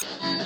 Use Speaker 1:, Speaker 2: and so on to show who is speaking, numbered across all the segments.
Speaker 1: Thank you.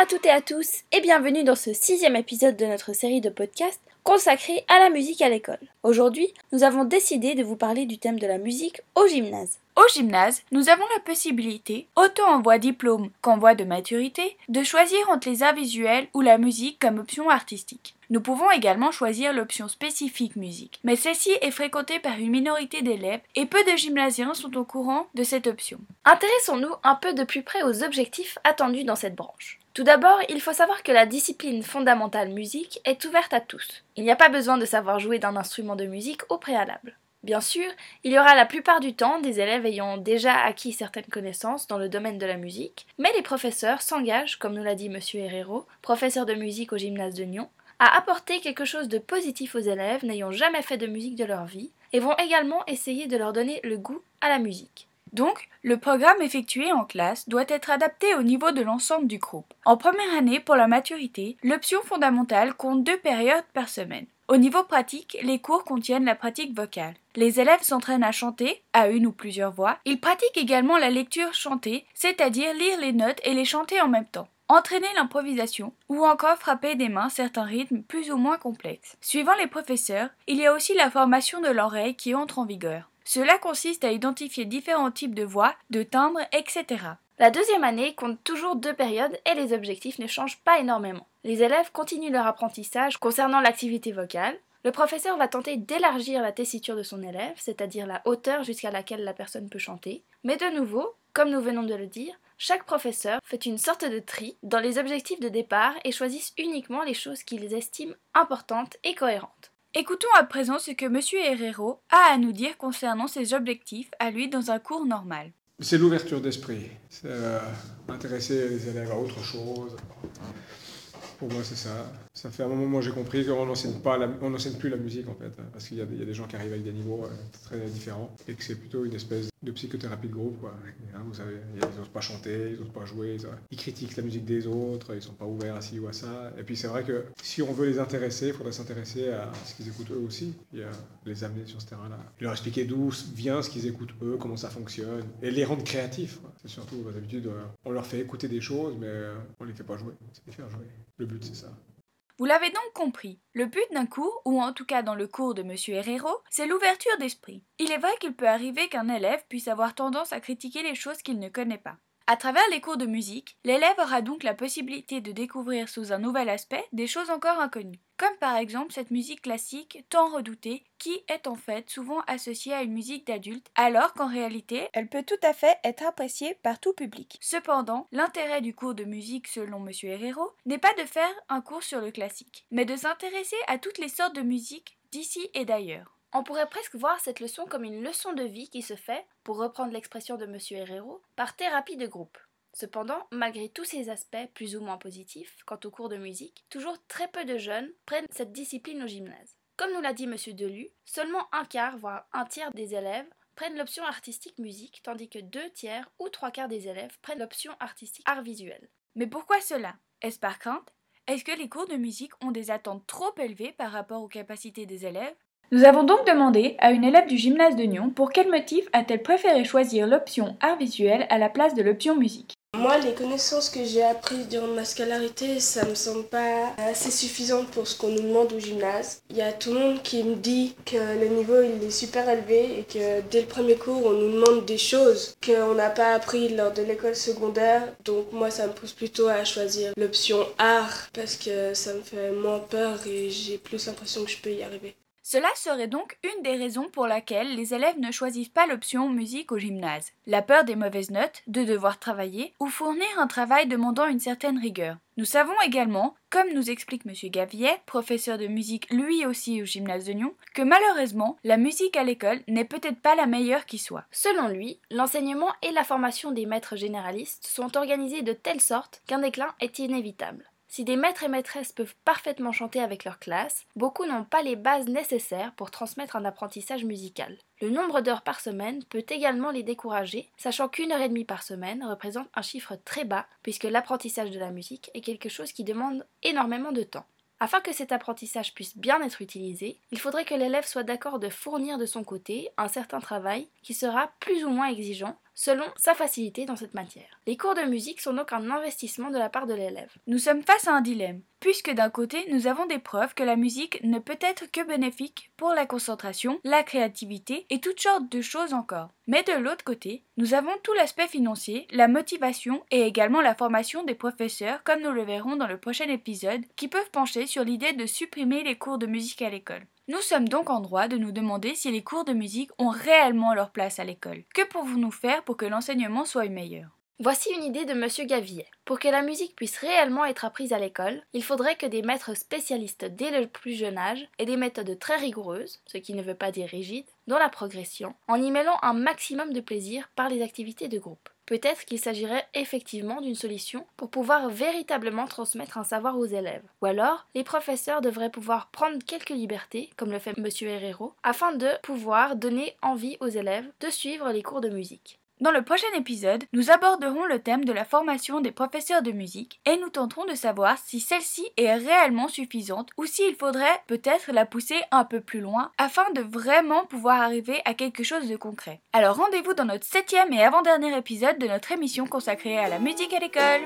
Speaker 1: Bonjour à toutes et à tous et bienvenue dans ce sixième épisode de notre série de podcasts consacrée à la musique à l'école. Aujourd'hui, nous avons décidé de vous parler du thème de la musique au gymnase.
Speaker 2: Au gymnase, nous avons la possibilité, autant en voie diplôme qu'en voie de maturité, de choisir entre les arts visuels ou la musique comme option artistique. Nous pouvons également choisir l'option spécifique musique, mais celle-ci est fréquentée par une minorité d'élèves et peu de gymnasiens sont au courant de cette option.
Speaker 1: Intéressons-nous un peu de plus près aux objectifs attendus dans cette branche. Tout d'abord, il faut savoir que la discipline fondamentale musique est ouverte à tous. Il n'y a pas besoin de savoir jouer d'un instrument de musique au préalable. Bien sûr, il y aura la plupart du temps des élèves ayant déjà acquis certaines connaissances dans le domaine de la musique, mais les professeurs s'engagent, comme nous l'a dit M. Herrero, professeur de musique au gymnase de Nyon, à apporter quelque chose de positif aux élèves n'ayant jamais fait de musique de leur vie, et vont également essayer de leur donner le goût à la musique.
Speaker 2: Donc, le programme effectué en classe doit être adapté au niveau de l'ensemble du groupe. En première année, pour la maturité, l'option fondamentale compte deux périodes par semaine. Au niveau pratique, les cours contiennent la pratique vocale. Les élèves s'entraînent à chanter, à une ou plusieurs voix. Ils pratiquent également la lecture chantée, c'est-à-dire lire les notes et les chanter en même temps entraîner l'improvisation ou encore frapper des mains certains rythmes plus ou moins complexes. Suivant les professeurs, il y a aussi la formation de l'oreille qui entre en vigueur. Cela consiste à identifier différents types de voix, de timbres, etc.
Speaker 1: La deuxième année compte toujours deux périodes et les objectifs ne changent pas énormément. Les élèves continuent leur apprentissage concernant l'activité vocale. Le professeur va tenter d'élargir la tessiture de son élève, c'est-à-dire la hauteur jusqu'à laquelle la personne peut chanter. Mais de nouveau, comme nous venons de le dire, chaque professeur fait une sorte de tri dans les objectifs de départ et choisissent uniquement les choses qu'ils estiment importantes et cohérentes.
Speaker 2: Écoutons à présent ce que M. Herrero a à nous dire concernant ses objectifs à lui dans un cours normal.
Speaker 3: C'est l'ouverture d'esprit, c'est intéresser les élèves à autre chose. Pour moi, c'est ça. Ça fait un moment que j'ai compris qu'on n'enseigne pas, plus la musique en fait, parce qu'il y, a des gens qui arrivent avec des niveaux euh, très différents et que c'est plutôt une espèce de psychothérapie de groupe. Quoi. Hein, vous savez, ils n'osent pas chanter, ils n'osent pas jouer, ils, critiquent la musique des autres, ils sont pas ouverts à ci ou à ça. Et puis c'est vrai que si on veut les intéresser, il faudrait s'intéresser à ce qu'ils écoutent eux aussi, et les amener sur ce terrain-là. Leur expliquer d'où vient ce qu'ils écoutent eux, comment ça fonctionne, et les rendre créatifs. C'est surtout, d'habitude, euh, on leur fait écouter des choses, mais euh, on les fait pas jouer. C'est les faire jouer. Le but, c'est ça.
Speaker 2: Vous l'avez donc compris, le but d'un cours, ou en tout cas dans le cours de M. Herrero, c'est l'ouverture d'esprit. Il est vrai qu'il peut arriver qu'un élève puisse avoir tendance à critiquer les choses qu'il ne connaît pas. À travers les cours de musique, l'élève aura donc la possibilité de découvrir sous un nouvel aspect des choses encore inconnues, comme par exemple cette musique classique tant redoutée qui est en fait souvent associée à une musique d'adulte alors qu'en réalité elle peut tout à fait être appréciée par tout public. Cependant, l'intérêt du cours de musique selon M. Herrero n'est pas de faire un cours sur le classique, mais de s'intéresser à toutes les sortes de musique d'ici et d'ailleurs.
Speaker 1: On pourrait presque voir cette leçon comme une leçon de vie qui se fait, pour reprendre l'expression de M. Herrero, par thérapie de groupe. Cependant, malgré tous ces aspects plus ou moins positifs quant au cours de musique, toujours très peu de jeunes prennent cette discipline au gymnase. Comme nous l'a dit M. Delu, seulement un quart, voire un tiers des élèves prennent l'option artistique musique, tandis que deux tiers ou trois quarts des élèves prennent l'option artistique art visuel.
Speaker 2: Mais pourquoi cela? Est-ce par crainte? Est-ce que les cours de musique ont des attentes trop élevées par rapport aux capacités des élèves? Nous avons donc demandé à une élève du gymnase de Nyon pour quel motif a-t-elle préféré choisir l'option art visuel à la place de l'option musique?
Speaker 4: Moi, les connaissances que j'ai apprises durant ma scolarité, ça me semble pas assez suffisant pour ce qu'on nous demande au gymnase. Il y a tout le monde qui me dit que le niveau il est super élevé et que dès le premier cours, on nous demande des choses qu'on n'a pas appris lors de l'école secondaire. Donc moi, ça me pousse plutôt à choisir l'option art parce que ça me fait moins peur et j'ai plus l'impression que je peux y arriver.
Speaker 2: Cela serait donc une des raisons pour laquelle les élèves ne choisissent pas l'option musique au gymnase. La peur des mauvaises notes, de devoir travailler ou fournir un travail demandant une certaine rigueur. Nous savons également, comme nous explique M. Gavier, professeur de musique lui aussi au gymnase de Nyon, que malheureusement, la musique à l'école n'est peut-être pas la meilleure qui soit.
Speaker 1: Selon lui, l'enseignement et la formation des maîtres généralistes sont organisés de telle sorte qu'un déclin est inévitable. Si des maîtres et maîtresses peuvent parfaitement chanter avec leur classe, beaucoup n'ont pas les bases nécessaires pour transmettre un apprentissage musical. Le nombre d'heures par semaine peut également les décourager, sachant qu'une heure et demie par semaine représente un chiffre très bas, puisque l'apprentissage de la musique est quelque chose qui demande énormément de temps. Afin que cet apprentissage puisse bien être utilisé, il faudrait que l'élève soit d'accord de fournir de son côté un certain travail qui sera plus ou moins exigeant selon sa facilité dans cette matière. Les cours de musique sont donc un investissement de la part de l'élève.
Speaker 2: Nous sommes face à un dilemme, puisque d'un côté, nous avons des preuves que la musique ne peut être que bénéfique pour la concentration, la créativité et toutes sortes de choses encore. Mais de l'autre côté, nous avons tout l'aspect financier, la motivation et également la formation des professeurs, comme nous le verrons dans le prochain épisode, qui peuvent pencher sur l'idée de supprimer les cours de musique à l'école. Nous sommes donc en droit de nous demander si les cours de musique ont réellement leur place à l'école. Que pouvons-nous faire pour que l'enseignement soit meilleur?
Speaker 1: Voici une idée de M. Gavillet. Pour que la musique puisse réellement être apprise à l'école, il faudrait que des maîtres spécialistes dès le plus jeune âge aient des méthodes très rigoureuses, ce qui ne veut pas dire rigides, dans la progression, en y mêlant un maximum de plaisir par les activités de groupe. Peut-être qu'il s'agirait effectivement d'une solution pour pouvoir véritablement transmettre un savoir aux élèves. Ou alors, les professeurs devraient pouvoir prendre quelques libertés, comme le fait M. Herrero, afin de pouvoir donner envie aux élèves de suivre les cours de musique.
Speaker 2: Dans le prochain épisode, nous aborderons le thème de la formation des professeurs de musique et nous tenterons de savoir si celle-ci est réellement suffisante ou s'il faudrait peut-être la pousser un peu plus loin afin de vraiment pouvoir arriver à quelque chose de concret. Alors rendez-vous dans notre septième et avant-dernier épisode de notre émission consacrée à la musique à l'école.